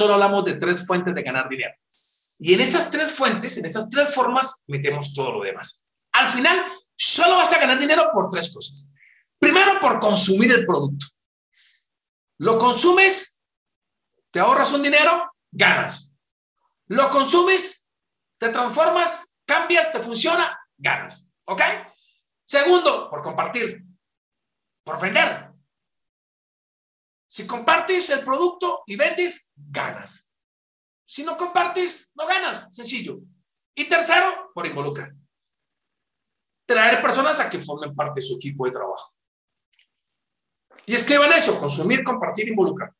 solo hablamos de tres fuentes de ganar dinero. Y en esas tres fuentes, en esas tres formas, metemos todo lo demás. Al final, solo vas a ganar dinero por tres cosas. Primero, por consumir el producto. Lo consumes, te ahorras un dinero, ganas. Lo consumes, te transformas, cambias, te funciona, ganas. ¿Ok? Segundo, por compartir, por vender. Si compartes el producto y vendes, ganas. Si no compartes, no ganas. Sencillo. Y tercero, por involucrar. Traer personas a que formen parte de su equipo de trabajo. Y escriban eso, consumir, compartir, involucrar.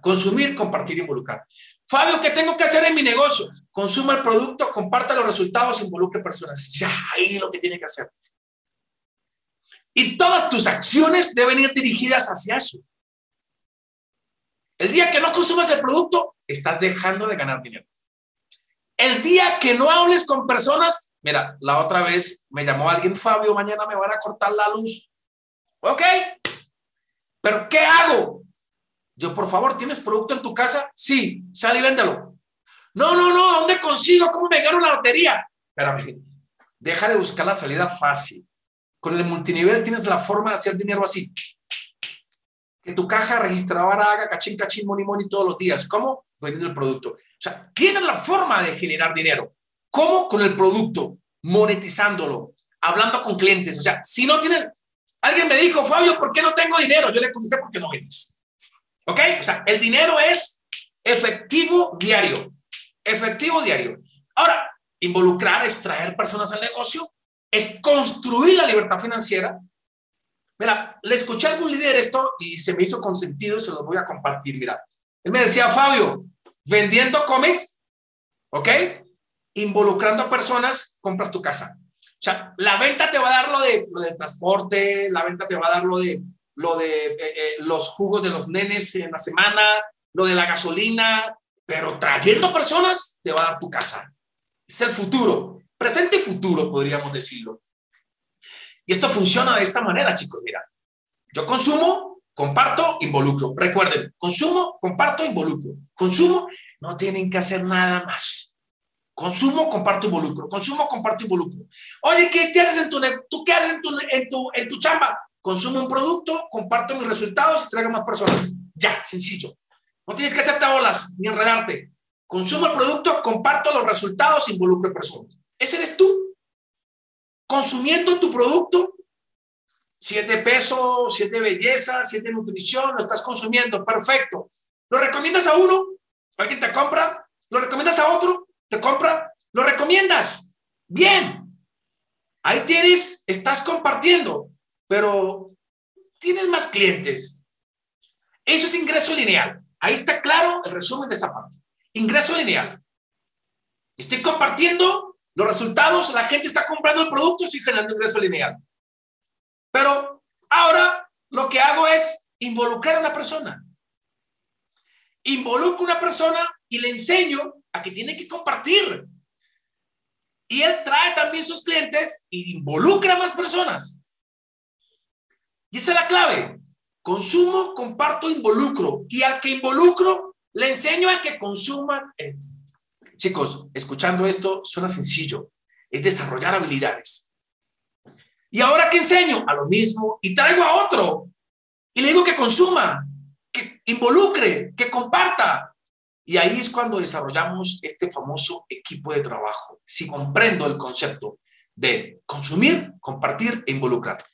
Consumir, compartir, involucrar. Fabio, ¿qué tengo que hacer en mi negocio? Consuma el producto, comparta los resultados, involucre personas. Ya, ahí lo que tiene que hacer. Y todas tus acciones deben ir dirigidas hacia eso. El día que no consumas el producto, estás dejando de ganar dinero. El día que no hables con personas, mira, la otra vez me llamó alguien, Fabio, mañana me van a cortar la luz. Ok, pero ¿qué hago? Yo, por favor, ¿tienes producto en tu casa? Sí, sal y véndelo. No, no, no, ¿dónde consigo? ¿Cómo me gano la lotería? Espérame, deja de buscar la salida fácil. Con el multinivel tienes la forma de hacer dinero así. Que tu caja registradora haga cachín, cachín, money, money todos los días. ¿Cómo? Vendiendo el producto. O sea, tienes la forma de generar dinero. ¿Cómo? Con el producto, monetizándolo, hablando con clientes. O sea, si no tienes, Alguien me dijo, Fabio, ¿por qué no tengo dinero? Yo le contesté, porque no vendes. ¿Ok? O sea, el dinero es efectivo diario. Efectivo diario. Ahora, involucrar es traer personas al negocio, es construir la libertad financiera. Mira, le escuché a algún líder esto y se me hizo con sentido, se lo voy a compartir. Mira, él me decía, Fabio, vendiendo comes, ¿ok? Involucrando a personas, compras tu casa. O sea, la venta te va a dar lo, de, lo del transporte, la venta te va a dar lo de, lo de eh, eh, los jugos de los nenes en la semana, lo de la gasolina, pero trayendo personas te va a dar tu casa. Es el futuro, presente y futuro, podríamos decirlo. Y esto funciona de esta manera, chicos. Mira, yo consumo, comparto, involucro. Recuerden, consumo, comparto, involucro. Consumo, no tienen que hacer nada más. Consumo, comparto, involucro. Consumo, comparto, involucro. Oye, ¿qué, qué haces en tu, tú qué haces en tu, en tu, en tu chamba? Consumo un producto, comparto mis resultados y traigo más personas. Ya, sencillo. No tienes que hacerte bolas ni enredarte. Consumo el producto, comparto los resultados, involucro personas. Ese eres tú. Consumiendo tu producto, si es de peso, si es de belleza, si es de nutrición, lo estás consumiendo, perfecto. ¿Lo recomiendas a uno? ¿Alguien te compra? ¿Lo recomiendas a otro? te compra, lo recomiendas. Bien. Ahí tienes, estás compartiendo, pero tienes más clientes. Eso es ingreso lineal. Ahí está claro el resumen de esta parte. Ingreso lineal. Estoy compartiendo los resultados, la gente está comprando el producto, estoy generando ingreso lineal. Pero ahora lo que hago es involucrar a una persona. Involucro a una persona y le enseño que tiene que compartir. Y él trae también sus clientes y involucra a más personas. Y esa es la clave. Consumo, comparto, involucro. Y al que involucro, le enseño a que consuma. Eh, chicos, escuchando esto suena sencillo. Es desarrollar habilidades. Y ahora que enseño a lo mismo y traigo a otro y le digo que consuma, que involucre, que comparta. Y ahí es cuando desarrollamos este famoso equipo de trabajo. Si comprendo el concepto de consumir, compartir e involucrar.